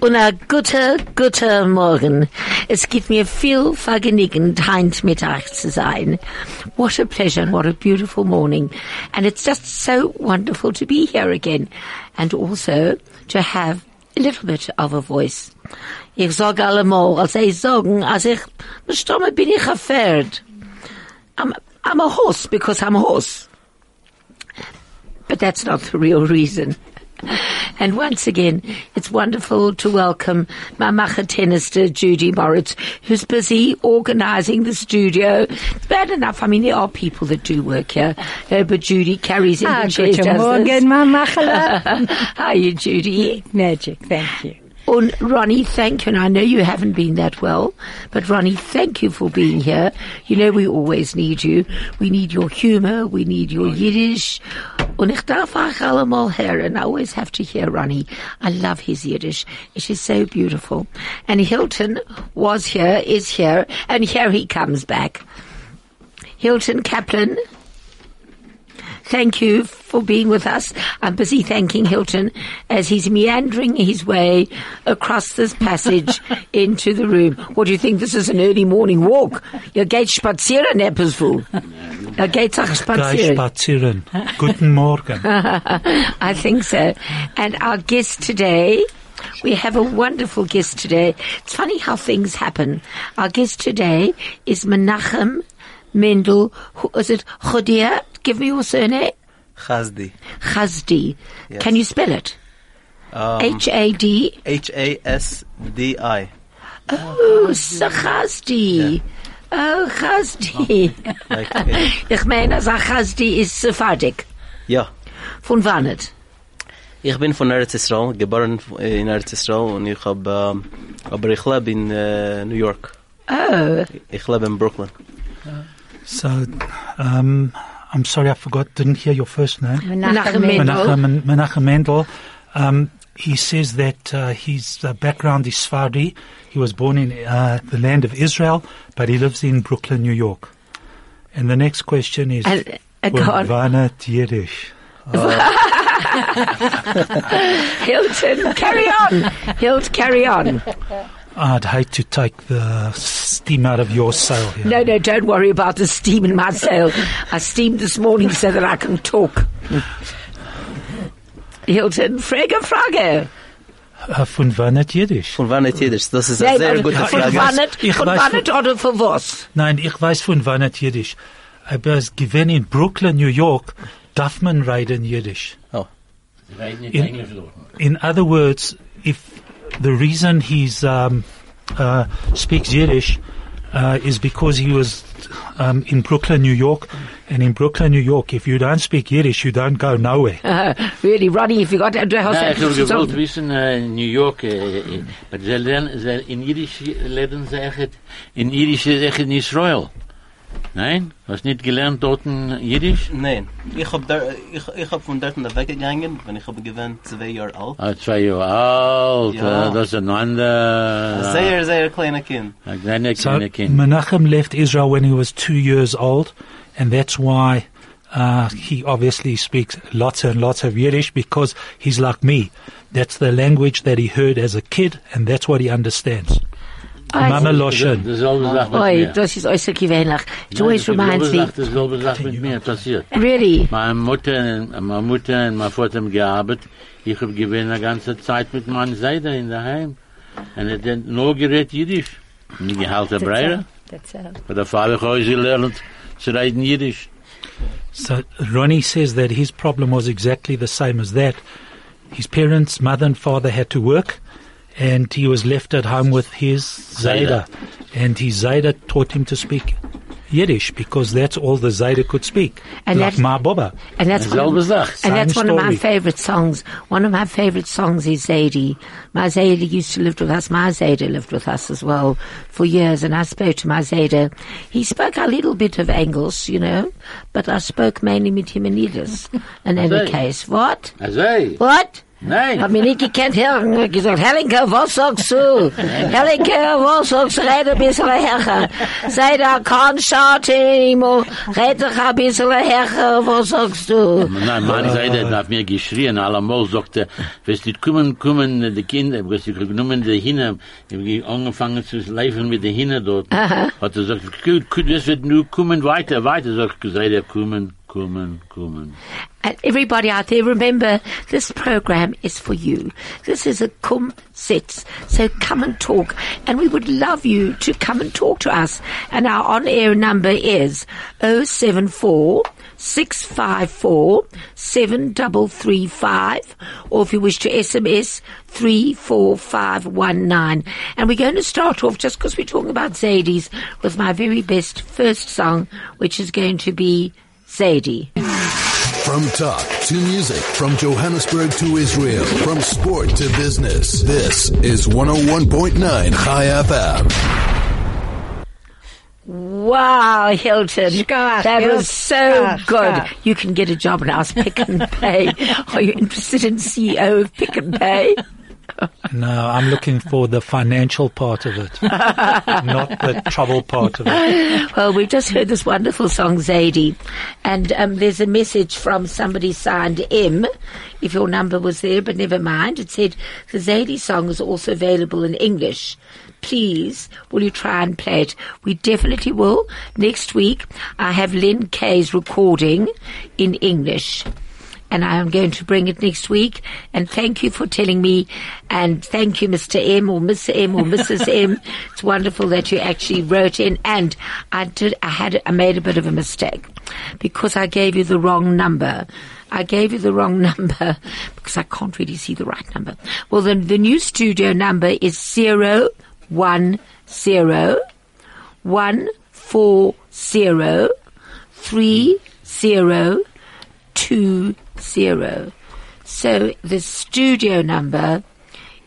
und a guter, guter Morgen. Es gibt mir viel Vergnügen, heint mit zu sein. What a pleasure and what a beautiful morning. And it's just so wonderful to be here again. And also to have a little bit of a voice. Ich sag allemal, als ich sagen, als ich bestamme bin ich a I'm, I'm a horse because I'm a horse. But that's not the real reason. And once again, it's wonderful to welcome my Machatenister, Judy Moritz, who's busy organizing the studio. It's bad enough. I mean, there are people that do work here, uh, but Judy carries in Ah, the does Morgen, this. Mama Chala. How are you, Judy? Magic, thank you. And Ronnie, thank you. And I know you haven't been that well, but Ronnie, thank you for being here. You know we always need you. We need your humor. We need your Yiddish. Und. I always have to hear Ronnie. I love his Yiddish. It is so beautiful. And Hilton was here, is here, and here he comes back. Hilton Kaplan, Thank you for being with us. I'm busy thanking Hilton as he's meandering his way across this passage into the room. What do you think? This is an early morning walk. Ihr geht spazieren, Eppersville. Ihr geht auch spazieren. spazieren. Guten Morgen. I think so. And our guest today, we have a wonderful guest today. It's funny how things happen. Our guest today is Menachem Mendel. Who- Is it Chodia? Give me your surname. Chazdi. Chazdi. Yes. Can you spell it? Um, H A D. H A S D I. Oh, so Chazdi. Oh, Chazdi. Like, uh, Ich meine, also Chazdi ist Sephardic. ja. Von wann nicht? Ich bin von Eretz Israel, geboren in Eretz Israel und ich hab, ähm, aber ich lebe in äh, New York. Oh, Ich lebe in Brooklyn. So, um, I'm sorry, I forgot, didn't hear your first name. Menachem Mendel. Menachem, Menachem Mendel. Um, he says that uh, his uh, background is Sephardi. He was born in uh, the land of Israel, but he lives in Brooklyn, New York. And the next question is, And, uh, go on. wann het Yiddish? Hilton, carry on. Hilt, carry on. I'd hate to take the steam out of your sail here. No, no, don't worry about the steam in my sail. I steamed this morning so that I can talk. Hilton, Frage, Frage. Uh, von wann het Yiddish? Von wann ist Jiddisch? Das ist Nein, eine sehr also, gute von Frage. wann nicht, Ich von weiß wann von- nicht oder für was? Nein, ich weiß von wann het Yiddish. Aber es gewesen in Brooklyn, New York, darf man reden Yiddish. Oh. In, in other words, if the reason he's um, uh, speaks Yiddish uh, is because he was um, in Brooklyn, New York, and in Brooklyn, New York, if you don't speak Yiddish, you don't go nowhere. Uh, really, Ronnie, if you got to house, Ja, ich habe gewollt wissen, äh, in New York, aber sie lernen, sie, in Jiddisch lernen sie echt, in Jiddisch echt in Israel. Nein? Hast nicht gelernt dort in Jiddisch? Nein. Ich hab, da, ich, ich hab von dort weggegangen, wenn ich hab gewinnt zwei Jahre alt. Ah, zwei Jahre alt, Ja. äh, das ist ein anderer, Sehr, sehr kleiner Kind. ein kleiner So kleiner Kind. Menachem left Israel when he was two years old, and that's why uh, he obviously speaks lots and lots of Yiddish because he's like me. That's the language that he heard as a kid, and that's what he understands. Mama Loshen. Dasselbe Sache mit Oi, mir. das ist äußerst gewöhnlich. It always reminds me. Dasselbe Sache mit mir passiert. Really? Meine Mutter, meine Mutter und mein Vater haben gearbeitet. Ich habe gewinnt eine ganze Zeit mit meiner Seite in der Heim. Und er hat nur geredet Jiddisch. Nicht gehalten Breire. That's all. Aber der Vater hat gelernt zu reden Jiddisch. So Ronnie says that his problem was exactly the same as that. His parents, mother and father, had to work, and he was left at home with his Zayda. And his Zayda taught him to speak Yiddish because that's all the Zayda could speak. And like that's- Ma Boba. And that's one, Selbe Sache. and that's one of my favorite songs. One of my favorite songs is Zadie. My Zadie used to live with us. My Zayda lived with us as well for years, and I spoke to my Zayda. He spoke a little bit of English, you know, but I spoke mainly with him in Yiddish. In any case, what? Also, What? Nein. Hab mich nicht gekannt. Hab gesagt, Helinke, was sagst du? Helinke, was sagst du? Red ein bisschen härter. Sei da kein Schade anymore. Red doch ein bisschen härter. Was sagst du? Nein, meine Seite hat mir geschrien, allemal sagte, wirst du kommen, kommen, die Kinder, wirst du genommen, die Hinne, ich hab angefangen zu laufen mit den Hinne dort. Hat er gesagt, gut, gut, wirst du nur kommen, weiter, weiter, sagt gesagt, er kommen, kommen, kommen. And everybody out there, remember, this program is for you. This is a cum sits. So come and talk. And we would love you to come and talk to us. And our on-air number is 074 654 7335 or if you wish to SMS 34519 and we're going to start off just because we're talking about Zadie's with my very best first song which is going to be Zadie. From talk to music, from Johannesburg to Israel, from sport to business. This is 101.9 Chai FM. Wow, Hilton. Gosh, that Hilton. was so Gosh, good. gosh. You can get a job now as Pick and Pay. Are you interested in CEO of Pick and Pay? No, I'm looking for the financial part of it, not the trouble part of it. Well, we've just heard this wonderful song, Zadie. And um, there's a message from somebody signed M, if your number was there, but never mind. It said, the Zadie song is also available in English. Please, will you try and play it? We definitely will. Next week, I have Lynn Kay's recording in English. And I am going to bring it next week. And thank you for telling me. And thank you, Mr. M or Mr. M or Mrs. M. It's wonderful that you actually wrote in. And I did, I had, I made a bit of a mistake because I gave you the wrong number. I gave you the wrong number because I can't really see the right number. Well, the, the new studio number is zero one zero one four zero three zero two zero. So the studio number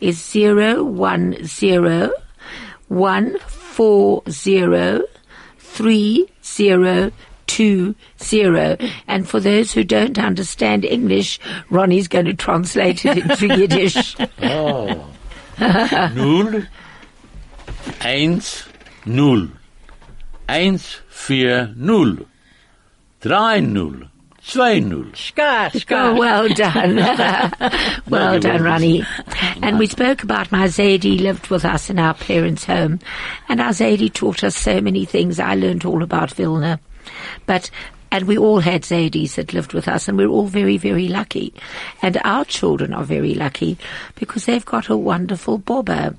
is zero one zero one four zero three zero two zero. And for those who don't understand English, Ronnie's going to translate it into Yiddish. Oh. Null, eins, null. Eins, vier, null. Drei, null. Zwei, null. Gosh, Oh, well done. well you're done, welcome. Ronnie. And we spoke about my Zadie lived with us in our parents' home. And our Zadie taught us so many things. I learned all about Vilna. But, and we all had Zadies that lived with us and we're all very, very lucky. And our children are very lucky because they've got a wonderful Bobber.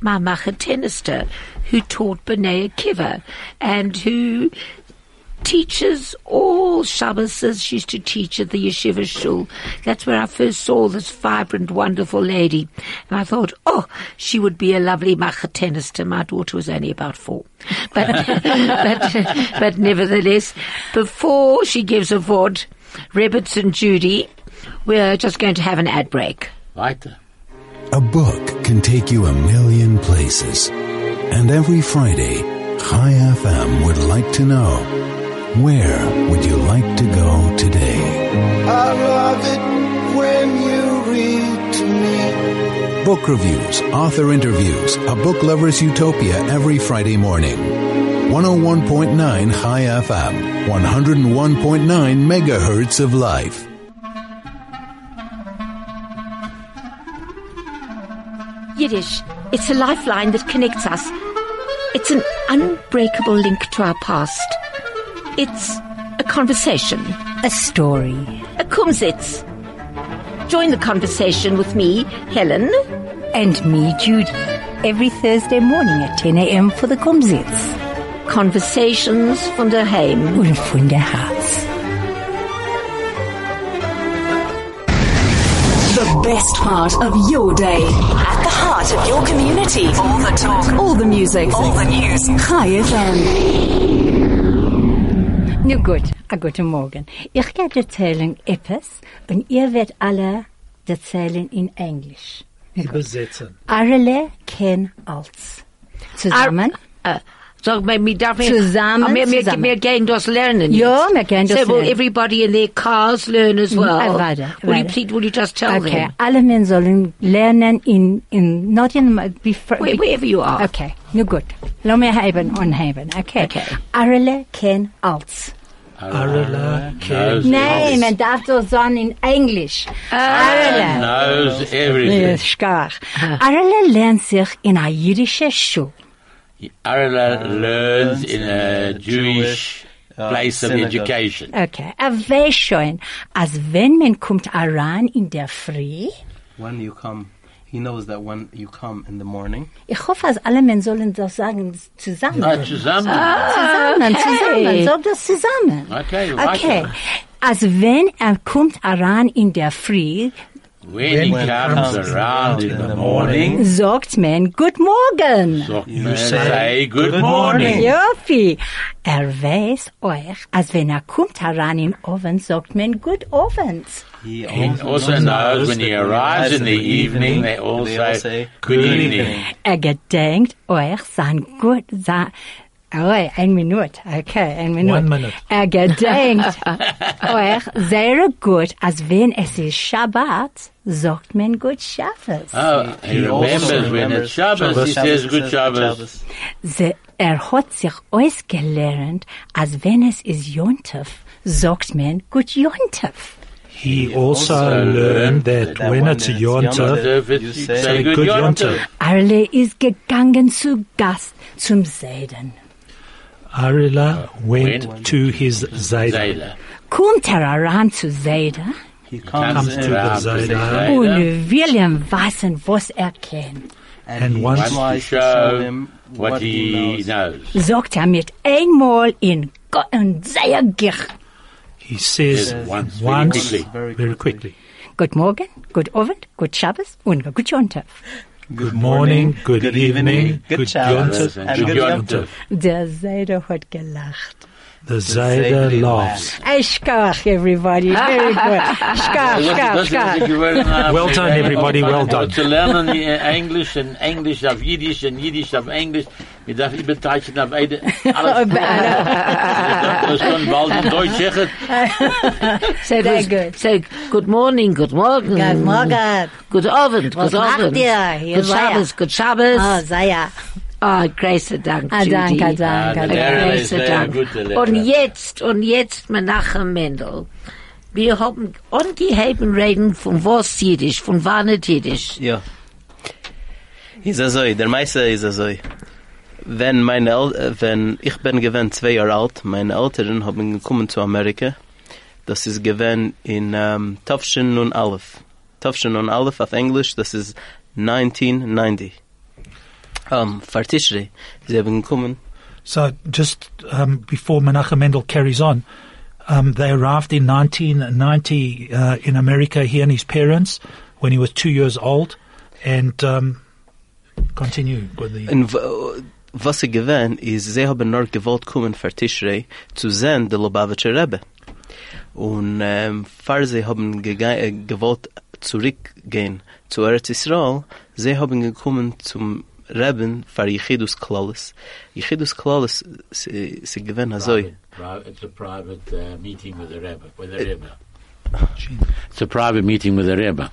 My Machetenister, who taught B'nai Akiva and who teaches all Shabbases. She used to teach at the Yeshiva Shul. That's where I first saw this vibrant, wonderful lady. And I thought, oh, she would be a lovely machatenister. My daughter was only about four. But, but, but nevertheless, before she gives a vod, Rebbetzin Judy, we're just going to have an ad break. Weiter. A book can take you a million places. And every Friday, Chai FM would like to know where would you like to go today? I love it when you read to me. Book reviews, author interviews, a book lover's utopia every Friday morning. 101.9 Chai FM, 101.9 megahertz of life. Yiddish, it's a lifeline that connects us. It's an unbreakable link to our past. It's a conversation, A story. a kumsitz. Join the conversation with me, Helen, And me, Judy. Every Thursday morning at 10 a.m. for the Kumsitz. Conversations von der Heim. Und von der Haus. The best part of your day. At the heart of your community. All the talk. All the music. All the news. Chai FM. Nu gut, a guten Morgen. Ich werde erzählen etwas und ihr werdet alle erzählen in Englisch. Übersetzen. Arle ken als. Zusammen? Uh, Sag mal, wir darf Zusammen, Ah, wir, wir, zusammen. wir gehen das lernen. Ja, wir gehen das so will lernen. everybody in their cars learn as well. Ah, warte, will you please, will you just tell Okay, them? alle Menschen sollen lernen in, in, not in, before, Where, wherever you are. Okay, nu gut. Lass mir haben und haben, okay? Okay. Arle ken als. Arala, Knows Nein, man darf so sagen in Englisch. Arle. Knows everything. Arle lernt sich in einer jüdischen Schule. Arla learns in a Jewish place of education. Okay, er weiß schon, als wenn man kommt heran in der Früh, When you come, he knows that when you come in the morning, ich hoffe, dass alle Menschen sollen das sagen zusammen. Ah, zusammen. Zusammen, zusammen, sag das zusammen. Okay, Okay, weiter. als wenn er kommt heran in der Früh, When he When he comes comes around in the morning, sagt man Good Morgen. so You you say, say good "Good morning. Jofi. Er weiß euch, als wenn er kommt heran im Oven, sagt man Good Abend. He He also, also knows when he arrives in the evening, they all say good evening. Er gedenkt euch sein Gut, sein, Oh, ein Minute. Okay, ein Minute. One minute. Er gedenkt euch sehr gut, als wenn es ist Shabbat, sagt man Good Shabbos. Oh, he, also remembers when it's Shabbos, he says good Shabbos. Sie, er hat sich ausgelernt, als wenn es ist Jontef, sagt man Good Jontef. He also also learned that that when when it's a it's Yom Yom Tov, So if it's, You you say say good good Yom Yom Tov. Tov. Arle ist gegangen zu Gast zum Seiden. Arila went Went to his Zayda. Zayla. Kommt er heran zu Seiden he comes, Comes to the around to Zayda. Zayda. und will ihm wissen, was er kennt. and, And he wants tries to to show show him what, what, he knows. knows. Sagt er mit einmal in Gott und sehr gich. He says Yes, once, once, very quickly. very quickly. Good morning, Good Abend, Good Shabbos und Good Jontef. Good morning, good, evening, good good Shabbos, And and good Yom Yom Tov. Der Seide hat gelacht. The Zayda Zayda laughs. Hey, Skach, everybody. Very good. Skach, Skach, Skach. Well done, everybody, well done. Zu lernen äh, Englisch und Englisch auf Jiddisch und Jiddisch auf Englisch. Wir darf übertreiben auf beide. Alles. Das kann bald in Deutsch sagen. So, it Very was- good. so good morning, good morning. Good Morgen. Good Abend, Was good macht Abend. ihr? Good. Shabbos, good Shabbos. Ah, sei ja. Ah, großer Dank, Ah, Judy. danke, danke, Ah, ist Großer sehr Dank. Und jetzt, und jetzt, Menachem Mendel. Wir haben angeheben reden von was Jiddisch, von wann nicht Jiddisch. Ja. Is azoi, der Meise is azoi. Wenn meine El äh, wenn ich bin gewesen zwei Jahre alt, meine Eltern haben gekommen zu Amerika. Das ist gewesen in um, Tafshin und Aleph. Tafshin und Aleph auf Englisch, das ist 1990. Um, Fartishri, sie haben gekommen. So just um, before Menachem Mendel carries on, um, they arrived in 1990 uh, in America, he and his parents, when he was two years old, and um, continue with the. Und w- was sie gewesen ist, sie haben nur gewollt kommen für Tishrei zu sehen, der Lubavitcher Rebbe. Und ähm, fahr sie haben gewollt zurückgehen zu Eretz Israel, sie haben gekommen zum Rebben für Yechidus Klalis. Yechidus Klalis, sie, sie gewesen also, It's a private uh, meeting with the Rebbe. With the Rebbe. It's a private meeting with the Rebbe.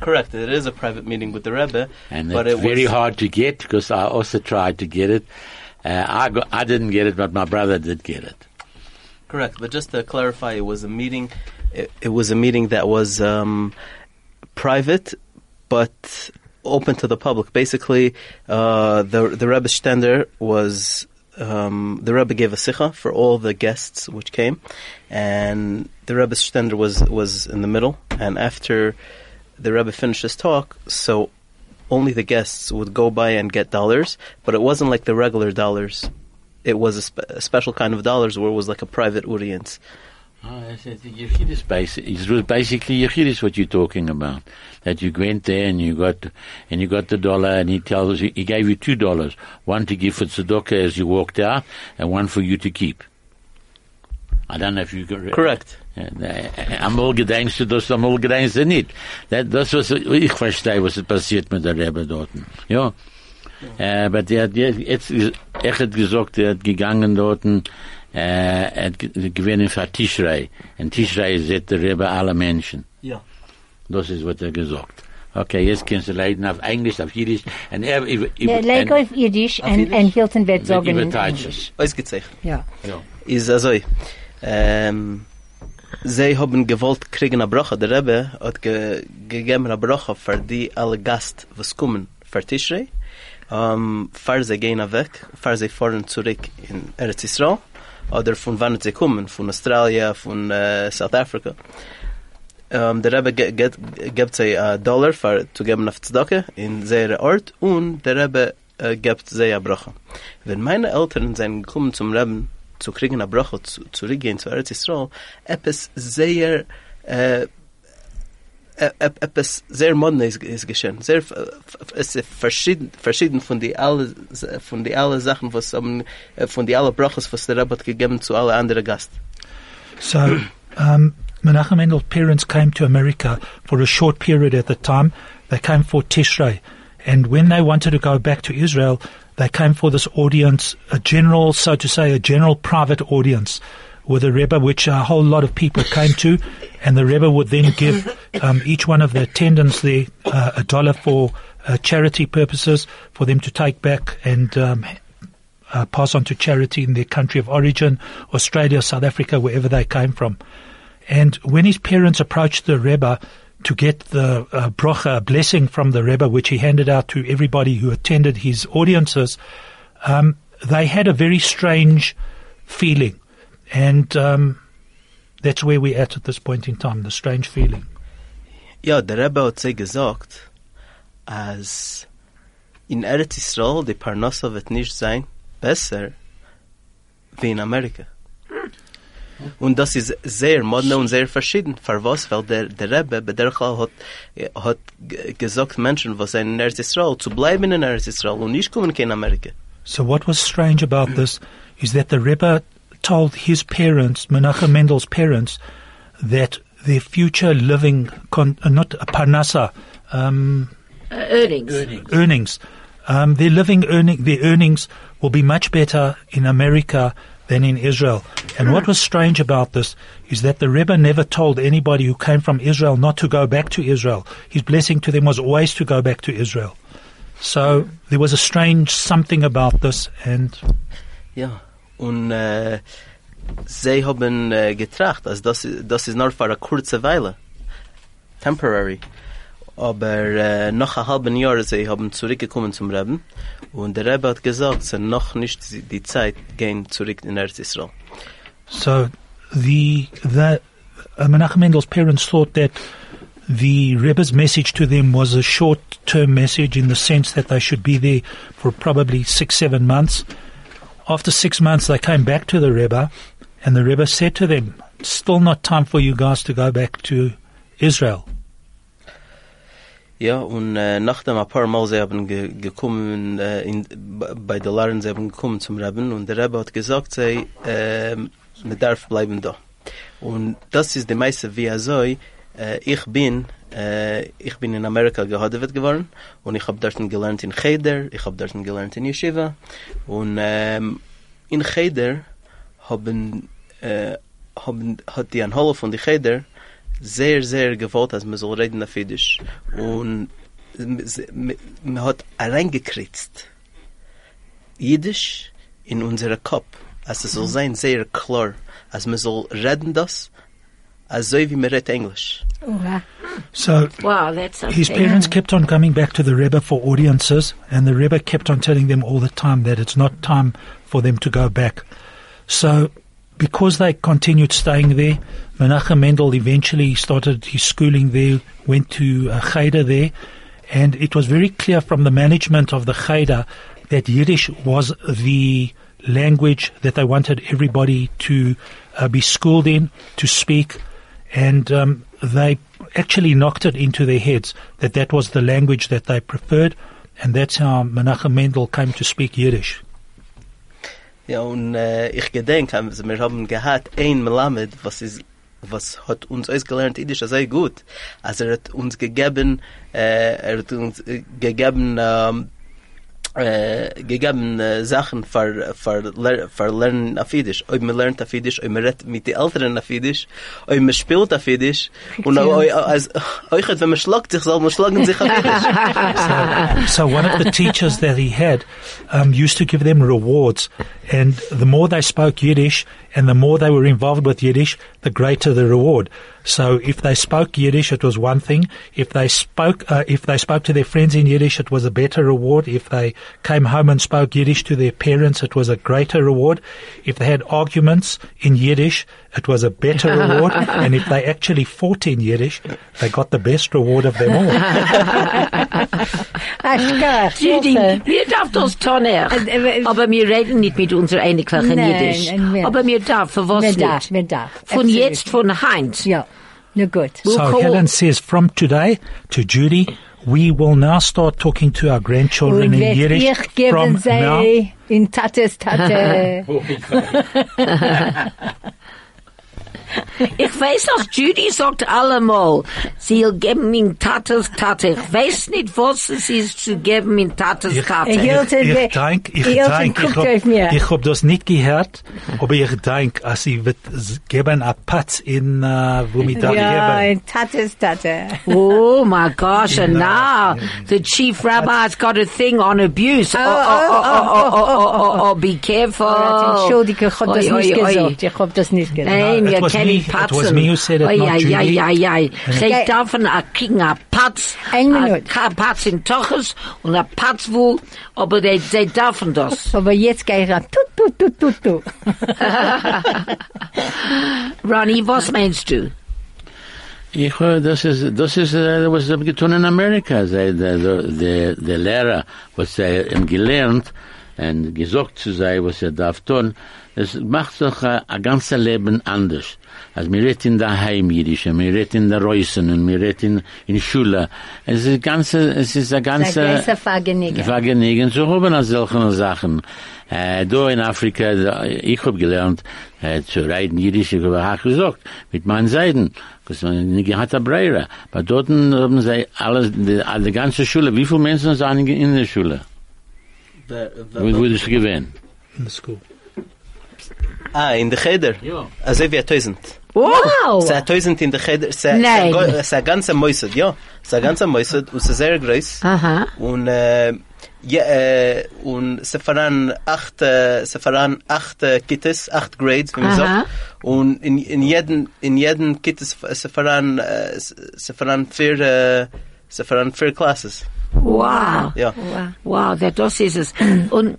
correct, it is a private meeting with the Rebbe, And but it's it very was, hard to get because I also tried to get it. Uh, I, got, I didn't get it, but my brother did get it. Correct, but just to clarify, it was a meeting. It, it was a meeting that was um, private, but open to the public. Basically, uh, the the Rebbe Stender was um, the Rebbe gave a sicha for all the guests which came, and the Rebbe Stender was was in the middle. And after the Rebbe finished his talk, so only the guests would go by and get dollars, but it wasn't like the regular dollars. It was a, spe- a special kind of dollars where it was like a private audience. Oh, it's, it's Yechidus basic. It was basically Yechidus what you're talking about. That you went there and you got and you got the dollar, and he tells you he gave you two dollars, one to give for tzedakah as you walked out, and one for you to keep. I don't know if you got Correct. Einmal gedenkst du das, einmal gedenkst du nicht. Das, das was ich verstehe, was passiert mit der Rebbe dort. Ja. Äh, aber der, der, jetzt er hat gesagt, er hat gegangen dort, hat ge- gewinnen für Tischrei. Und Tischrei ist der Rebbe aller Menschen. Ja. Das ist, was er gesagt. Okay, jetzt kannst du leiden auf Englisch, auf Jiddisch. Und er, über, Ja, über, leg auf Jiddisch und, und Hilton wird sagen in übertreibt Englisch. Ausgezeichnet. Ja. Ja. is also ähm sie haben gewollt kriegen a bracha der Rebbe hat ge, gegeben a bracha für die alle Gast was kommen für Tishrei ähm fahr sie gehen weg fahr sie fahren zurück in Eretz Israel oder von wann sie kommen von Australien von äh, South Africa. Ähm der Rebbe gibt sie a Dollar für zu geben auf Tzedakah in seiner Ort und der Rebbe äh, gibt sie a bracha. Wenn meine Eltern sind gekommen zum Rebbe zu kriegen a bracha zu, zurückgehen zu Eretz Israel etwas sehr äh, etwas sehr modern ist, geschehen sehr es ist verschieden verschieden von die alle von die alle Sachen was äh, von die alle brachas was der gegeben zu alle andere Gast So, um, Menachem Mendel's parents came to America for a short period at the time. They came for Tishrei. And when they wanted to go back to Israel, they came for this audience, a general, so to say, a general private audience with a Rebbe, which a whole lot of people came to. And the Rebbe would then give um, each one of the attendants there uh, a dollar for uh, charity purposes for them to take back and um, uh, pass on to charity in their country of origin, Australia, South Africa, wherever they came from. And when his parents approached the Rebbe to get the uh, brocha, blessing from the Rebbe, which he handed out to everybody who attended his audiences, um, they had a very strange feeling. And um, that's where we're at at this point in time, the strange feeling. Ja, der Rebbe hat sie gesagt, als in Eretz Israel die Parnassa wird nicht sein besser wie in Amerika. Und das ist sehr modern und sehr verschieden. Für was? Weil der, der Rebbe, bei der Chal hat, hat gesagt Menschen, was sind in Eretz Israel, zu bleiben in Eretz Israel und nicht kommen in Amerika. So what was strange about this is that the Rebbe told his parents, Menachem Mendel's parents, that their future living, con- uh, not a parnasa, um, Uh, earnings. earnings, um, their living earning, their earnings will be much better in America than in Israel. And what was strange about this is that the Rebbe never told anybody who came from Israel not to go back to Israel. His blessing to them was always to go back to Israel. So there was a strange something about this, and Ja, und äh, uh, sie haben äh, uh, getracht, also das, das ist nur für eine kurze Weile, temporary. Aber äh, halben Jahr sie haben zurückgekommen zum Rebbe und der Rebbe hat gesagt, es ist noch nicht die- Zeit gehen zurück in Israel. So the the uh, Menachem Mendel's parents thought that the Rebbe's message to them was a short-term message in the sense that they should be there for probably six, seven months. After six months, they came back to the Rebbe, and the Rebbe said to them, "Still not time for you guys to go back to Israel." Uh, eh, ja, und äh, nachdem ein paar Mal sie haben ge gekommen, äh, in, bei der Laren, sie haben gekommen zum Rebbe und der Rebbe hat gesagt, sie, ehm, äh, man darf bleiben da. Und das ist die meiste wie er so, äh, eh, ich bin, äh, ich bin in Amerika gehadet geworden und ich habe dort gelernt in Cheder, ich habe dort gelernt in Yeshiva und ähm, in Cheder haben, äh, haben, hat die Anhalle von die Cheder sehr, sehr gewollt, dass man soll reden auf Jiddisch. Und man hat reingekritzt Jiddisch in unser Kopf. Also es soll sein sehr klar. Also man soll reden das, also wie man redet So Wow, that's. His parents kept on coming back to the Rebbe for audiences, and the Rebbe kept on telling them all the time that it's not time for them to go back. So, because they continued staying there, Menachem Mendel eventually started his schooling there, went to a cheder there, and it was very clear from the management of the cheder that Yiddish was the language that they wanted everybody to uh, be schooled in, to speak, and um, they actually knocked it into their heads that that was the language that they preferred, and that's how Menachem Mendel came to speak Yiddish. Ja, und äh, ich gedenk, also wir haben gehad ein Melamed, was ist was hat uns ausgelernt Jiddisch sehr gut. Also er hat uns gegeben, äh, er hat uns äh, gegeben ähm, äh, gegeben Sachen für, für, für lernen auf Jiddisch. Ob man lernt auf Jiddisch, ob man redet mit den Eltern auf Jiddisch, ob man spielt auf Jiddisch. Und Fiktion. als, euch, wenn man schlagt sich, soll man schlagen sich auf Jiddisch. So one of the teachers that he had um, used to give them rewards, and the more they spoke Yiddish and the more they were involved with Yiddish, the greater the reward. So if they spoke Yiddish, it was one thing. If they spoke, uh, if they spoke to their friends in Yiddish, it was a better reward. If they came home and spoke Yiddish to their parents, it was a greater reward. If they had arguments in Yiddish, it was a better reward. And if they actually fought in Yiddish, they got the best reward of them all. Aschkar. Judy, wir darf das tun. Äh, äh, Aber wir reden nicht mit unserer Einiglichen Nein, Jiddisch. nein, Aber wir darf, für was Wer nicht? darf, wer darf. Von jetzt, von Heinz. Ja, na gut. We'll So call- Helen says, from today to Judy, we will now start talking to our grandchildren in werd Yiddish. From now, in Tates Tate. Ich weiß auch, Judy sagt allemal, sie geben in Tates Tate. Ich weiß nicht, was es ist zu geben in Tates ich, Tate. Ich- ich, ich denk, ich denk, ich hab, ich hab das nicht gehört, aber ich denk, als sie wird geben a Patz in, uh, wo da Ja, geben. in Tates Tate. Oh my gosh, and now the chief rabbi's got a thing on abuse. Oh, oh, oh, oh, oh, oh, oh, oh, oh, be careful. Entschuldige, ich hab das nicht gesagt. Ich hab das nicht gesagt. Nein, No, it wir was kennen me- it was me who said it, Oi, not ei, Judy. ei, ei. Sie Okay. dürfen a kriegen a Patz, Ein a Minut. a Patz in Toches und a Patz wo, aber sie, sie dürfen das. Aber jetzt gehe ich ran. Tut, tut, tut, tut, tut. Ronnie, was meinst du? Ich höre, das ist, das ist, äh, was sie getan in Amerika. Sie, der, der, der, der Lehrer, was er ihm gelernt und gesagt zu sein, was er darf tun, das macht doch äh, ein ganzes Leben anders. Also wir reden daheim Jiddisch, und wir reden in der Reusen, und wir reden in Schule. Es ist ganze, es ist ein ganze... Vergnügen zu haben an solchen Sachen. Äh, da in Afrika, da, ich hab gelernt, äh, zu reiten Jiddisch, ich habe auch gesagt, mit meinen Seiten. Das man nicht hat eine Breire. Aber dort haben sie alles, die, die ganze Schule, wie viele Menschen sind in der Schule? Wie wurde es gewähnt? In the school. Ah, in der Cheder. Ja. Also wie ein Tausend. Wow! Ein Tausend in der Cheder. Es ist ein- ganzer Mäuset, ja. Es ist ein ganzer Mäuset und ist sehr groß. Aha. Und, äh, ja, äh, und sie fahren acht, äh, sie fahren acht äh, Kittes, acht Grades, wie man sagt. Und in, in jeden, in jeden Kittes, sie fahren, äh, sie fahren vier, äh, sie fahren vier Classes. Wow. Ja. Wow, that das ist es. Und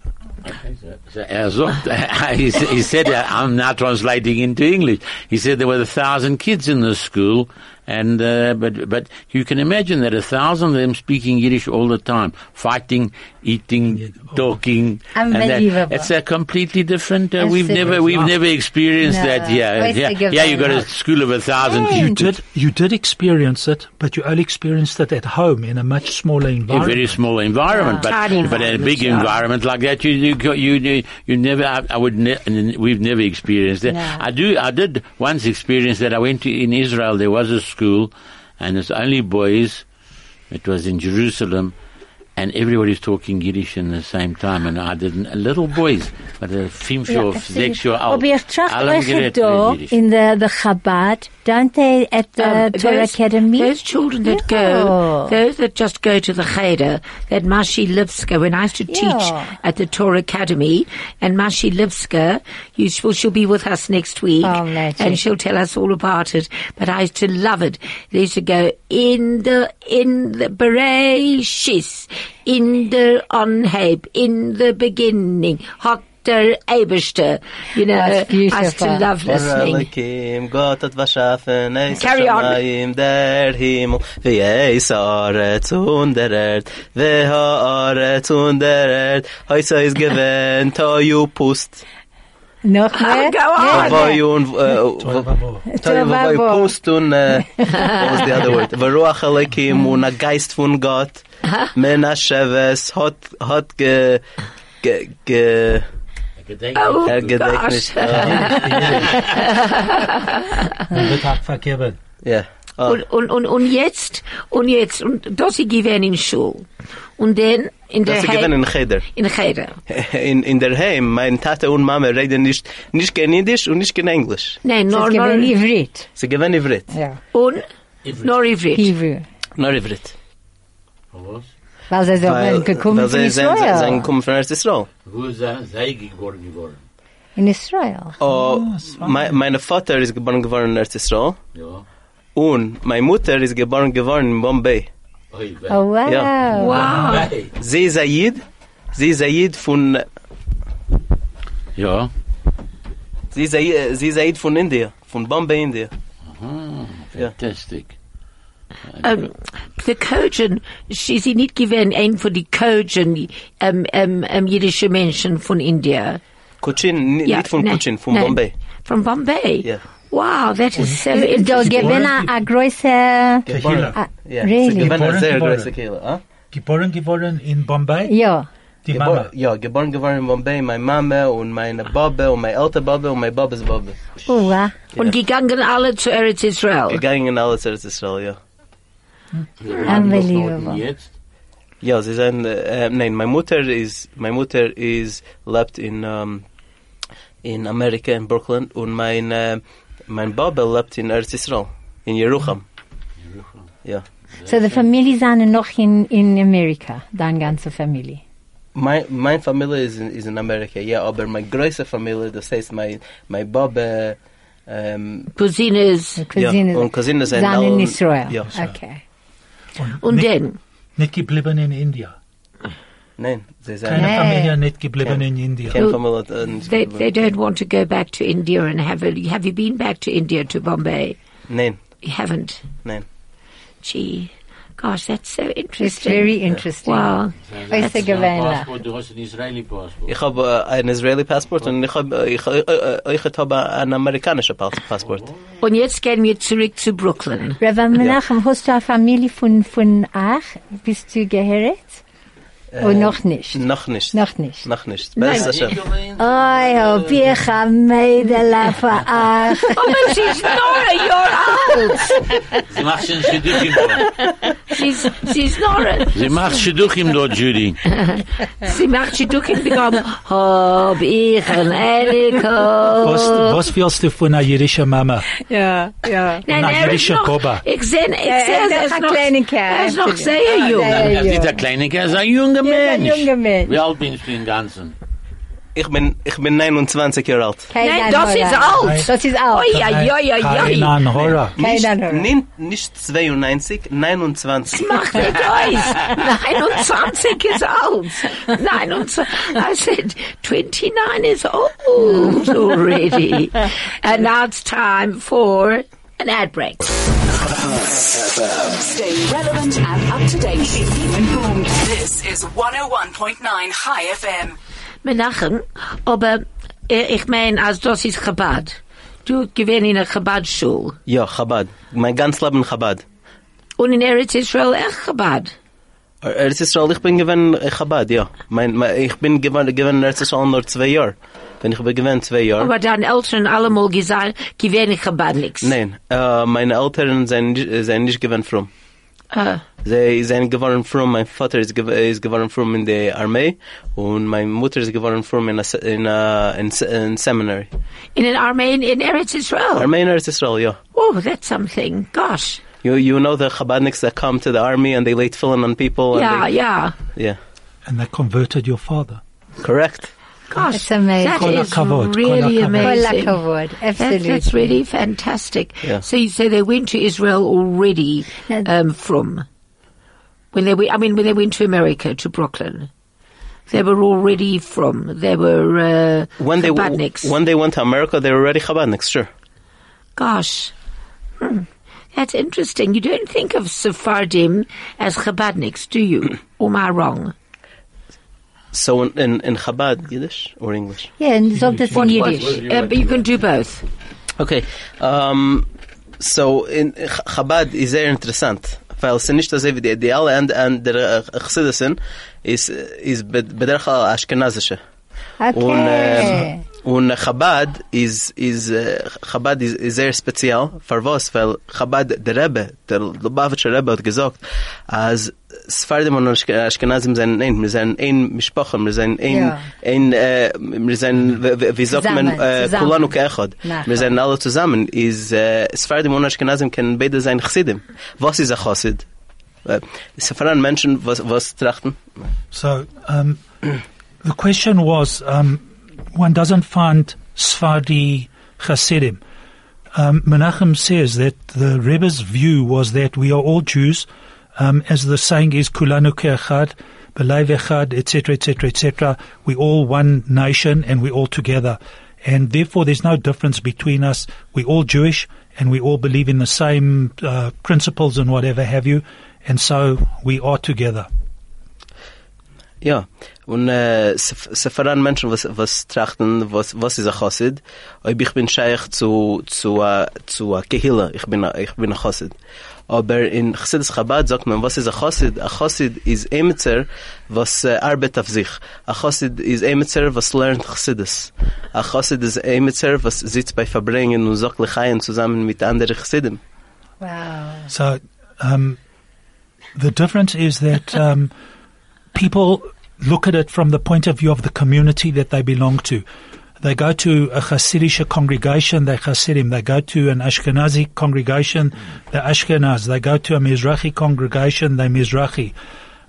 he, he said, uh, I'm now translating into English. He said there were a thousand kids in the school, and uh, but but you can imagine that a thousand of them speaking Yiddish all the time, fighting, eating, talking, and it's a completely different. Uh, we've never we've never experienced No. that. Yeah, yeah, yeah. You got a school of a thousand Hey. You did, you did experience it, but you only experienced it at home in a much smaller environment. a very small environment, but Tiny but in a big yeah. environment like that, you you you you, you never. I, I would. Ne- we've never experienced it. No. I do. I did once experience that. I went to in Israel. There was a school, and it's only boys. It was in Jerusalem. And everybody's talking Yiddish in the same time, and I didn't. Little boys, but a fünf Jahr, sechs Jahr alt. Aber ich trage alle euch geredet da in the, the Chabad, don't they, at the um, Torah those, Academy? those children that Yeah. go, those that just go to the Cheder, that Mashi Lipska, when I used to teach Yeah. at the Torah Academy, and Mashi Lipska, you, well, she'll be with us next week, Oh, and she'll tell us all about it. But I used to love it. They used to go in the, in the Bereshis, in the Onheb, in the beginning, hot der Eberste. You know, That's I used to beautiful. love listening. Elikim, Gott hat waschaffen, eis Carry on. Hashamayim, der Himmel, wie eis Aretz und der Erd, wie ha-Aretz und der Erd, heus eis gewähnt, toju pust, Nochmal? Oh, Vavayun, uh, Pustun, uh, what was the other word? Varuach Alekim, und a Geist von Gott, Mena Sheves, hat, hat ge, ge, ge, Oh, Gedächtnis. Gosh. Wird hart verkehrt. Ja. Ah. Und, und, und, und jetzt, und jetzt, und das ich gewesen in Schule. Und dann in der Das ist gewesen in Cheder. in Cheder. In, in der Heim, mein Tate und Mama reden nicht, nicht kein Indisch und nicht kein Englisch. Nein, Das nur, gewesen nur, Ivrit. Sie gewinnen Ivrit. Ja. und, nur Ivrit. Hebrew. Nur Ivrit. Was? Weil sie sind gekommen weil von sie sind, sie sind Israel. gekommen von Israel. Wo sei, sei geboren geworden? In Israel. Oh, mein, meine Vater ist geboren geworden in Israel. Ja. Und meine Mutter ist geboren geworden in Bombay. Oh, wow. Ja. Wow. Sie ist Ayid. Sie ist Ayid von, Ja. sie ist Ayid, sie ist Ayid von India. Von Bombay, India. Fantastic. Um, the Kojan, sie sie nicht gewesen ein von die Kojan, um, um, um, jüdische Menschen von India. Cochin, ni- Ja, nicht von nein, Cochin, von nein. Bombay. From Bombay. Ja. Wow, that is so Da interesting. gewesen a große... Kehila. Ah, Ja, really? sie Geboren sehr geworden. große ah? Geboren geworden in Bombay? Ja. Die Gebor- Mama. Ja, geboren geworden in Bombay, meine Mama und meine Baba und meine ältere Baba und meine Babas Baba. Oh, wow. Und gegangen alle zu Eretz Israel. Gegangen in alles Eretz Israel, ja. Unbelievable. Jetzt? Ja, sie sind, äh, nein, meine Mutter ist, meine Mutter ist, lebt in, ähm, in Amerika, in Brooklyn, und mein, äh, mein Baba lebt in Eretz Israel, in Jerusalem. Yeah. So the family sind noch in, in Amerika, deine ganze Familie. Mein, mein Familie ist in, ist in Amerika, ja, aber meine größte Familie, das heißt, mein, mein Baba, um, ähm, Cousines. Cousine ja, und Cousinen sind sind in Israel. Ja. Okay. Und nicht, dann, nicht geblieben in India. Nein, sie sind Keine Nee. Familie nicht geblieben in India. keine Familie. äh, they, they don't want to go back to India and have a, have you been back to India, to Bombay? Nein, You haven't. nein. Gee, gosh, that's so interesting. It's very interesting. Wow. Weißt du, gewöhnlich. Passport, du er hast ein Israeli Passport. Ich habe äh, ein Israeli Passport und ich habe ich, äh, äh, ich eh, habe eh, ein amerikanischer Passport. Und oh, jetzt gehen wir zurück zu Brooklyn. Rabbi Menachem, hast du eine Familie von, von Ach? Bist du gehört? Oder noch nicht? Noch nicht. Noch nicht. Noch nicht. Besser schon. Oi, hab ich ein Mädel für Ach. Oh, but she's Nora, you're old. Sie macht schon Schiduchim dort. She's, she's Nora. Sie macht Schiduchim dort, Judy. Sie macht sie durch in bekommen. Hab ich ein Eliko. Was, was willst du von einer jüdischen Mama? Ja, ja. Nein, Na, er ist jüdische noch, Baba. ich sehe, ich er sehe, ist er noch ist ein noch, kleiner Kerl. er ist noch sehr Ja, jung. sehr Er ist jung. ein kleiner Kerl, er ist ein junger Ja, ein Mensch. junger Mensch. Wie alt bist du im Ganzen? Ich bin ich bin 29 Jahre alt. Nein, das ist alt. Das ist alt. Oi, oi, oi, oi, Kein oi. Anhörer. Nicht, nicht, nicht 92, 29. Macht nicht aus. 29 is old. 29. I said 29 is old already. And now it's time for an ad break. Stay relevant and up to date. Keep you informed. This is 101.9 Chai FM. Menachem, aber ich meine, als das ist Chabad. Du gewinn in einer Chabad-Schule. Ja, Chabad. Mein ganz Leben Chabad. Und in Eretz Israel echt Chabad. Er, Eretz Israel, ich bin gewinn Chabad, ja. Mein, mein, ich bin gewinn, gewinn in Eretz Israel nur zwei Jahre. Wenn ich bin gewinn zwei Jahre. Aber deine Eltern allemal gesagt, gewinn ich Chabad nix. Nein, äh, meine Eltern sind, nicht- sind nicht gewinn fromm. Ah. Sie sind geworden fromm, mein Vater ist, gew ist geworden fromm in der Armee und meine Mutter ist geworden fromm in a, in a, in, in seminary. In an army in, in Eretz Israel. Armee in Eretz Israel, ja. Oh, that's something. Gosh. You, you know the Chabadniks that come to the army and they lay tefillin on people? and Yeah, they- yeah. Yeah. And they converted your father. Correct. Gosh, It's amazing. That is Kol is hakavod, kol really hakavod. Kol amazing. hakavod. That, Absolutely. that's really fantastic. Yeah. So you say they went to Israel already um, from when they went. I mean, when they went to America to Brooklyn, they were already from. They were uh, When they, Chabadniks. when they went to America, they were already Chabadniks, sure. Gosh, hmm. that's interesting. You don't think of Sephardim as Chabadniks, do you? or am I wrong? So in, in, in Chabad, Yiddish or English? Yeah, und sagt das in What- Jiddisch. uh, but you can do both. Okay. Um, so in Ch- Chabad ist sehr interessant, weil es ist nicht so wie die, die alle and, and der Chassidisen ist, ist be- bederach Ashkenazische. Und, Okay. ähm, Und Chabad is is uh, Chabad is, is sehr speziell. Für was? Weil Chabad der Rebbe, der Lubavitcher Rebbe hat gesagt, als Sfardim und Ashkenazim sind ein, wir er sind ein Mishpacha, wir er sind ein, Ja. ein, äh, wir sind, wie- wie- wie sagt man, äh. Kulanu Keechad. Wir er sind alle zusammen. Is, äh, Sfardim und Ashkenazim können beide sein Chassidim. Was ist ein Chassid? Äh, Es sind vor allem Menschen, was, was trachten. So um, the question was, um, one doesn't find Sfardi Hasidim. Um, Menachem says that the Rebbe's view was that we are all Jews, um, as the saying is, Kulanu ke'echad, b'leiv echad, etc., etc., etc. We all one nation and we all together. And therefore there's no difference between us. we all Jewish and we all believe in the same uh, principles and whatever have you. And so we are together. Ja, und äh, se se voran Menschen, was, was trachten, was, was ist ein Chassid. Ob ich bin Scheich zu, zu, uh, zu uh, Kehila, ich bin, a- ich bin ein Chassid. Aber in Chassidus Chabad sagt man, was ist ein Chassid? Ein Chassid ist Emetzer, was äh, arbeitet auf sich. Ein Chassid ist Emetzer, was lernt Chassidus. Ein Chassid ist Emetzer, was sitzt bei Farbrengen und sagt Lechaien zusammen mit anderen Chassidim. Wow. So um, the difference is that um, people look at it from the point of view of the community that they belong to. They go to a Hasidic congregation, they're Hasidim. They go to an Ashkenazi congregation, they're Ashkenaz. They go to a Mizrahi congregation, they're Mizrahi.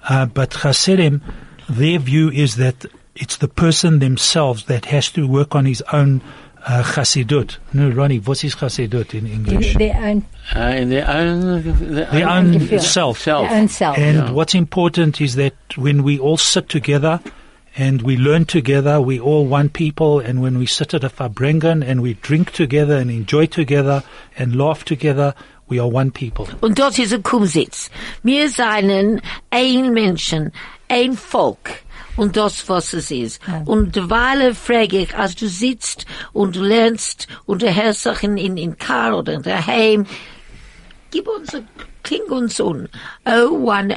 Uh, but Hasidim, their view is that it's the person themselves that has to work on his own uh, Hasidut. No, Ronnie, what is Hasidut in English? Their own, Uh, in their own, their Their own own self. self. their own self. And Yeah. what's important is that when we all sit together and we learn together, we all one people, and when we sit at a Farbrengen and we drink together and enjoy together and laugh together, we are one people. Und dort ist ein Kumsitz. Wir seien ein Menschen, ein Volk. Und das, was es ist. Und derweil frage ich, als du sitzt und du lernst und du hörst dich in, in, in Car oder daheim, gib uns, ein- kling uns um. an.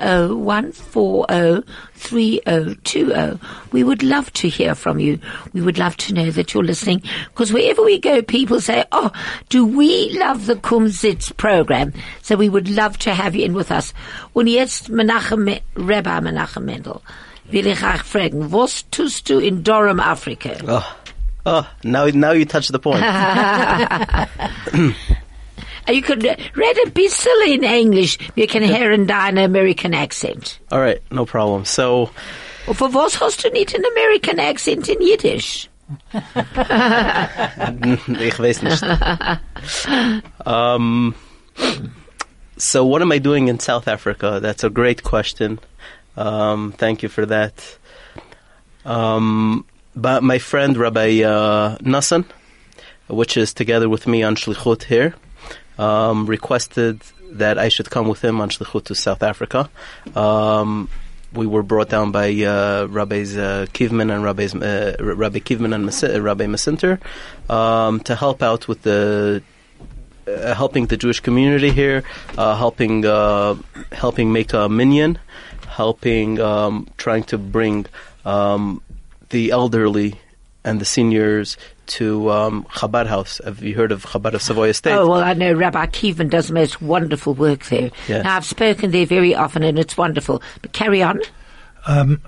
010-140-3020. We would love to hear from you. We would love to know that you're listening. Because wherever we go, people say, oh, do we love the Kumsitz program? So we would love to have you in with us. Und jetzt, Menachem, Me- Rabbi Menachem Mendel, will ich euch fragen, was tust du in Durham, Afrika? Oh, oh, now, now you touch the point. You could read a bit silly in English. Wir können hören deinen American accent. All right, no problem. So, für was hast du nicht einen American accent in Yiddish? ich weiß nicht. um, so what am I doing in South Africa? That's a great question. Um, thank you for that. Um, but my friend Rabbi uh, Nassan, which is together with me on Shlichut here, um, requested that I should come with him on Shlichut to South Africa. Um, we were brought down by uh, Rabbis uh, Kivman and Rabbis, uh, Rabbi Kivman and Mas- Rabbi Masinter um, to help out with the uh, helping the Jewish community here, uh, helping uh, helping make a minyan, helping um, trying to bring um, the elderly and the seniors to um, Chabad House. Have you heard of Chabad of Savoy Estate? Oh, well, I know Rabbi Kivman does the most wonderful work there. Yes. Now, I've spoken there very often and it's wonderful. But carry on. Um,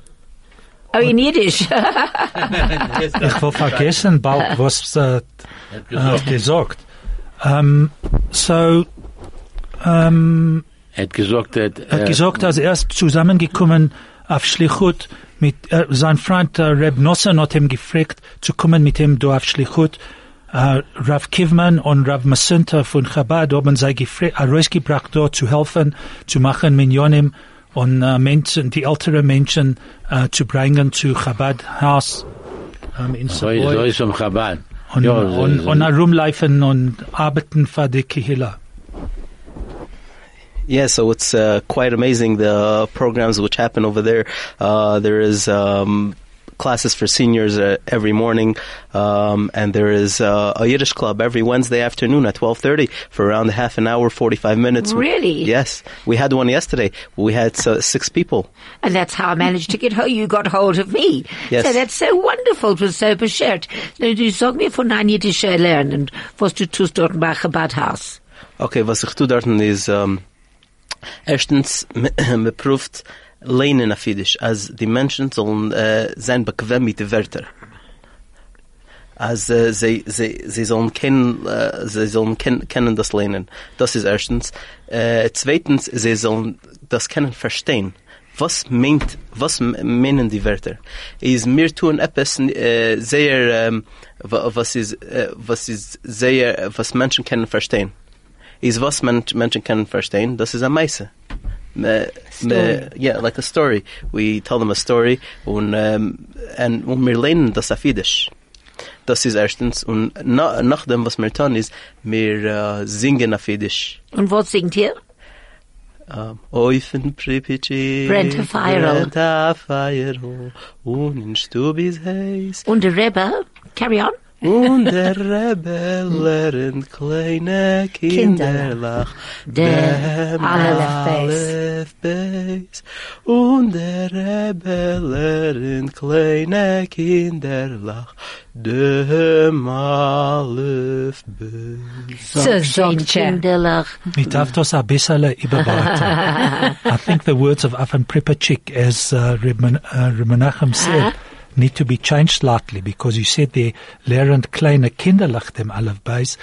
Oh, in Yiddish. ich will vergessen bald, was äh, gesagt. Um, so, um, hat gesagt, dass, Er hat äh, gesagt, als er ist zusammengekommen auf Schlichut mit äh, sein Freund äh, Reb Nosson hat ihm gefragt zu kommen mit ihm da auf Schlichut. Äh, Rav Kivman und Rav Masinta von Chabad haben sie gefragt, äh, rausgebracht dort zu helfen, zu machen Minyonim und äh, Menschen, die ältere Menschen äh, zu bringen zu Chabad Haus ähm, in so, so ist am Chabad. und, Ja, und, so- und herumlaufen und arbeiten für die Kehila. Yeah, so it's uh, quite amazing the programs which happen over there. Uh, there is um, classes for seniors uh, every morning, um, and there is uh, a Yiddish club every Wednesday afternoon at 12.30 for around half an hour, 45 minutes. Really? Yes. We had one yesterday. We had uh, six people. And that's how I managed to get hold. You got hold of me. Yes. So that's so wonderful. It was so beschert. Nu, du sag mir von ein jüdischer Lernen, was du tust dort bei Chabad-Haus. Okay, was ich tue dort ist, ähm, erstens, man prüft Lehnen auf Jiddisch, als die Menschen sollen äh, sein bequem mit den Wörtern. Als äh, sie, sie, sie sollen kennen, äh, sie sollen ken, kennen das Lehnen. Das ist erstens. Äh, zweitens, sie sollen das kennen verstehen. Was meint, was meinen die Wörter? Ist mir tun etwas äh, sehr, ähm, wa- was ist, äh, was ist sehr, was Menschen können verstehen. Is was men- Menschen können verstehen, das ist a Meise. Me, me, yeah, like a story. We tell them a story und, um, and, und wir lernen das auf Jiddisch. Das ist erstens. Und na, nach dem, was wir tun, ist, wir uh, singen auf Jiddisch. Und was singt ihr? Um, Oifen Pripyatchi Brennt a fire. Brennt a fire Und in Stubis heiß Und der Rebbe? Carry on. Wunderbellen kleine Kinderlach, dem Aleph Beis. Wunderbellen kleine Kinderlach, dem Aleph Beis. So, so, Kinderlach. Mit Avtos Abissale Iberbarta. I think the words of Afan Pripachik, as uh, Reb, uh, Menachem said, need to be changed slightly because you said there, lernt kleine Kinderlach dem Aleph Beis.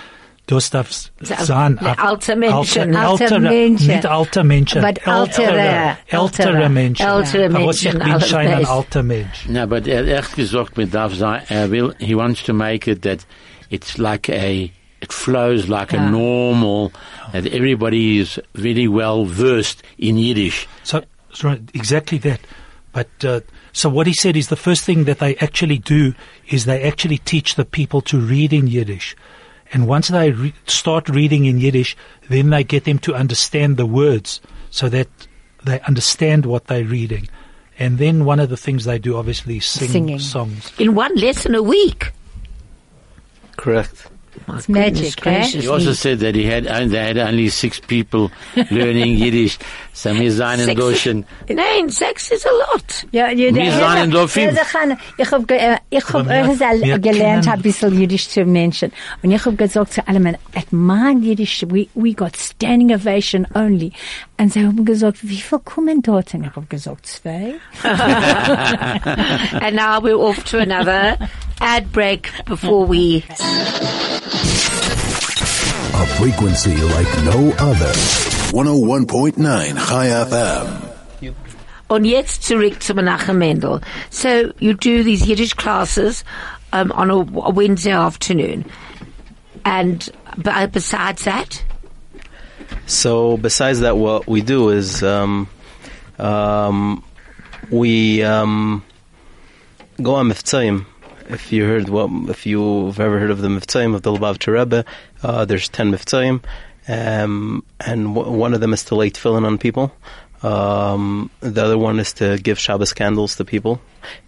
Das darf s- So, sein. ne, alte Menschen. Alte ältere, Menschen. Nicht alte Menschen. But ältere, Ältere ältere. Menschen. Aber was ich Menschen, bin Aleph schon ein alter Mensch. No, but er echt gesagt, mit darf sein, er will, he wants to make it that it's like a, it flows like a normal, that everybody is very well versed in Yiddish. So, so exactly that. But uh, so what he said is the first thing that they actually do is they actually teach the people to read in Yiddish, and once they re- start reading in Yiddish, then they get them to understand the words so that they understand what they're reading. And then one of the things they do obviously is sing Singing. songs. In one lesson a week. Correct. My It's magic, goodness eh? He also me. said that he had, uh, they had only six people learning Yiddish. So wir seien Six- durch. Nein, six is a lot. Ja, ja, Wir der- seien da fünf. Ja, der- Ich hab, ge- ich hab Aber wir- sel- wir gelernt, kennen- ein bisschen Jiddisch zu Menschen. Und ich hab gesagt zu allen, at mein Jiddisch, we, we got standing ovation only. Und sie haben gesagt, wie viel kommen dort? Und ich hab gesagt, zwei. and now we're off to another ad break before we. A frequency like no other. 101.9 Chai FM. Und jetzt zurück zu Menachem Mendel. So you do these Yiddish classes um, on a, a Wednesday afternoon, and b- besides that, So besides that, what we do is um, um, we um, go on Miftzayim. If you heard what, if you've ever heard of the Miftzayim of the Lubavitcher Rebbe, uh, there's ten Miftzayim, um, and w- one of them is to lay tefillin on people. Um, the other one is to give Shabbos candles to people,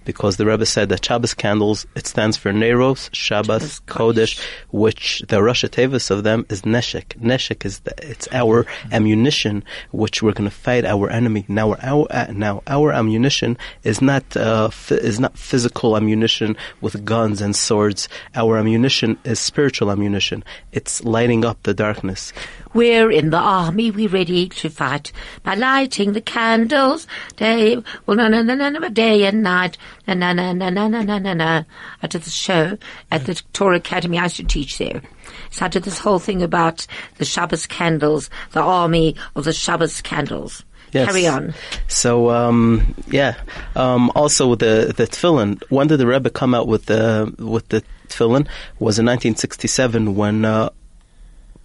because the Rebbe said that Shabbos candles it stands for Neros, Shabbos, Kodesh, which the Rashei Teivos of them is Neshek. Neshek is the, it's our ammunition, which we're going to fight our enemy. Now our uh, now our ammunition is not uh, f- is not physical ammunition with guns and swords. Our ammunition is spiritual ammunition. It's lighting up the darkness. we're in the army. We're ready to fight by lighting the candles. Day, well, no, no, no, no, no, day and night. No, no, no, no, no, no, no, no, no. I did the show at the Torah Academy. I used to teach there. So I did this whole thing about the Shabbos candles, the army of the Shabbos candles. Yes. Carry on. So um, yeah. Um, also the the tefillin. When did the Rebbe come out with the with the tefillin? Was in 1967 when. Uh,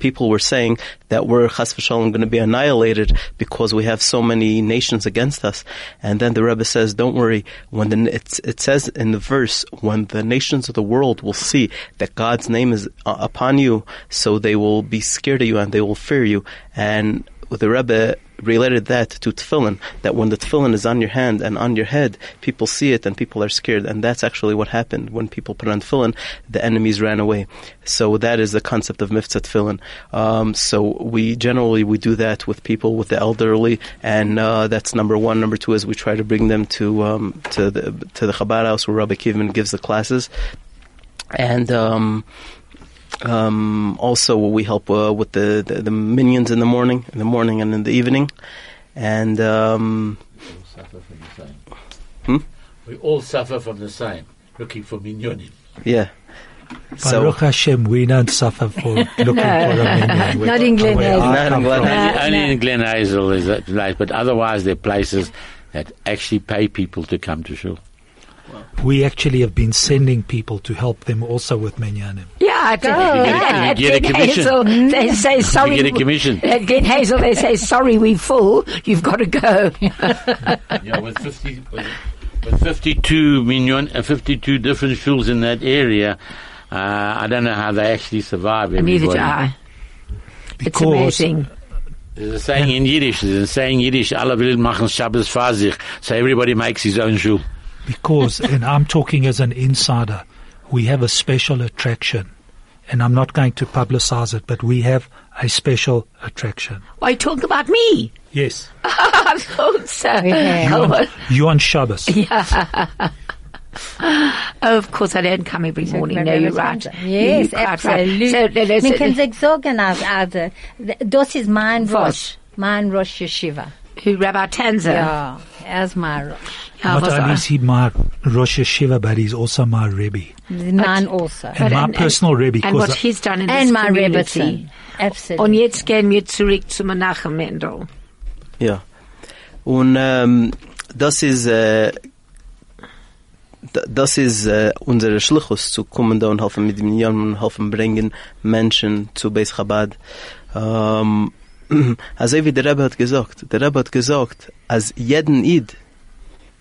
People were saying that we're chas v'shalom going to be annihilated because we have so many nations against us. And then the Rebbe says, "Don't worry. When the it says in the verse, when the nations of the world will see that God's name is uh, upon you, so they will be scared of you and they will fear you. And the Rebbe related that to tefillin, that when the tefillin is on your hand and on your head, people see it and people are scared. And that's actually what happened. When people put on tefillin, the enemies ran away. So that is the concept of miftzah tefillin. Um, so we generally, we do that with people, with the elderly, and uh, that's number one. Number two is we try to bring them to, um, to the, to the Chabad house where Rabbi Kivman gives the classes. And, um, um, also, we help uh, with the, the, the minions in the morning, in the morning and in the evening, and um, We all suffer from the same. Hmm? We all suffer from the same, looking for minyonim. yeah. So Baruch Hashem, we don't suffer for looking for a minyan. We- Not in Glen Hazel. Not in Glen. Hazel. Only, only in Glen Hazel is that like, but otherwise there are places that actually pay people to come to shul. We actually have been sending people to help them also with minyanim. Yeah, I Go, at, yeah. at You get a commission. Hazel, they say sorry. get a commission. At Glen Hazel, they say sorry, we full. You've got to go. Yeah, with 50, with, with 52 minyan, uh, 52 different shuls in that area, uh, I don't know how they actually survive. Neither do everybody. I. It's amazing. There's a saying in Yiddish, there's a saying in Yiddish, alle will machen Shabbos für sich. So everybody makes his own shul. Because, and I'm talking as an insider, we have a special attraction. And I'm not going to publicize it, but we have a special attraction. Why talk about me? Yes. I thought so. have. Oh, well, You on Shabbos. oh, of course, I don't come every morning. No, you're right. Yes, You're absolutely. Right. So, no, no, so, Man kann sich sagen, als, als, äh, das ist mein Rosh, mein Rosh Yeshiva. who Rabbi Tanzer? Ja, er ist mein Rosh. Ja, Not was only I- is he my Rosh Hashiva, but he's also my Rebbe. Mine also. And But- my and- personal Rebbe. and what he's done in And this my community. Absolutely. Und jetzt gehen wir zurück zu Menachem Mendel. Ja. Und ähm, das ist äh, das ist äh, unsere Schluchus zu kommen da und helfen mit dem Jahren und helfen bringen Menschen zu Beis Chabad. Ähm, also wie der Rebbe hat gesagt, der Rebbe hat gesagt, als jeden Id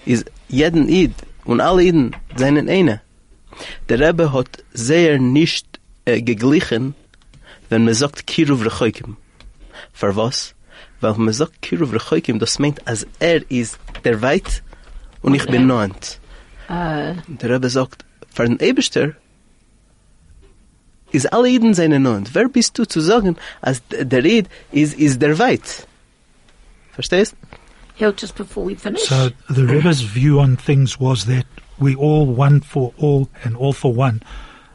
ist jeden Id und alle Iden seinen eine. Der Rebbe hat sehr nicht äh, geglichen, wenn man sagt Kiruv Rechoikim. Für was? Weil man sagt Kiruv Rechoikim, das meint, als er ist der Weit und ich bin neunt. Äh, Der Rebbe sagt, für den Eberster ist alle Iden seine neunt. Wer bist du zu sagen, als der Eid ist, ist der Weit? Verstehst? Hill, just before we finish. So the Rebbe's view on things was that we all one for all and all for one.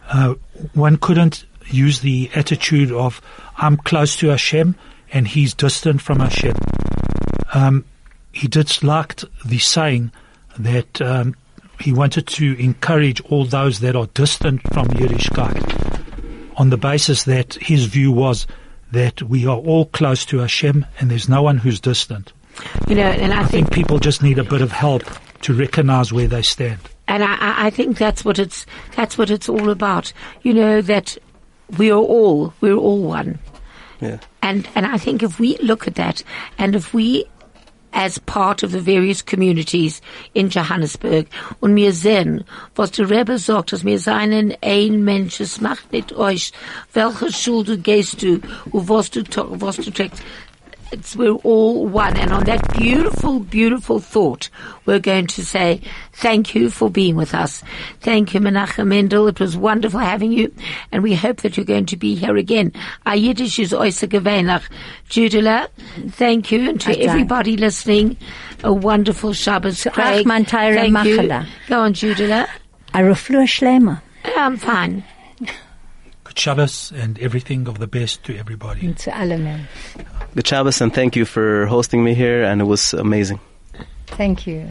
Uh, one couldn't use the attitude of I'm close to Hashem and he's distant from Hashem. Um, he disliked the saying that um, he wanted to encourage all those that are distant from Yiddishkeit on the basis that his view was that we are all close to Hashem and there's no one who's distant. You know, and I I think think people just need a bit of help to recognize where they stand. And I- I, I think that's what it's that's what it's all about. You know that we are all we're all one. Ja. And and I think if we look at that, and if we, as part of the various communities in Johannesburg, und wir sehen, was der Rebbe sagt, dass wir seinen ein Mensch, es macht nicht euch, welche Schule gehst du, und was du, to- was du trägst. It's, we're all one. And on that beautiful, beautiful thought, we're going to say thank you for being with us. Thank you, Menachem Mendel. It was wonderful having you. And we hope that you're going to be here again. Our Yiddish is oise gewähnlich. Judela, thank you. And to Danke. everybody listening, a wonderful Shabbos. Zu Craig, Achman thank you. Machala. Go on, Judela. A reflua schlemmer. I'm fine. Good Shabbos and everything of the best to everybody. Und zu allem. Good Shabbos and thank you for hosting me here and it was amazing. Thank you.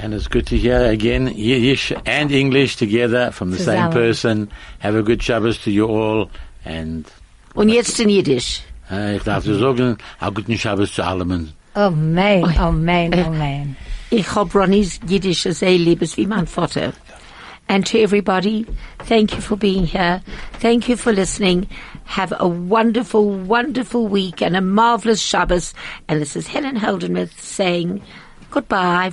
And it's good to hear again Yiddish and English together from the same person. Have a good Shabbos to you all. And Und jetzt in Yiddish. äh, ich darf dir sagen, a guten Shabbos zu allen. Oh, oh man, oh man, oh man. Ich hab Ronnie's Yiddish sehr liebes wie mein Vater. And to everybody, thank you for being here. Thank you for listening. Have a wonderful, wonderful week and a marvelous Shabbos. And this is Helen Holdenmuth saying goodbye.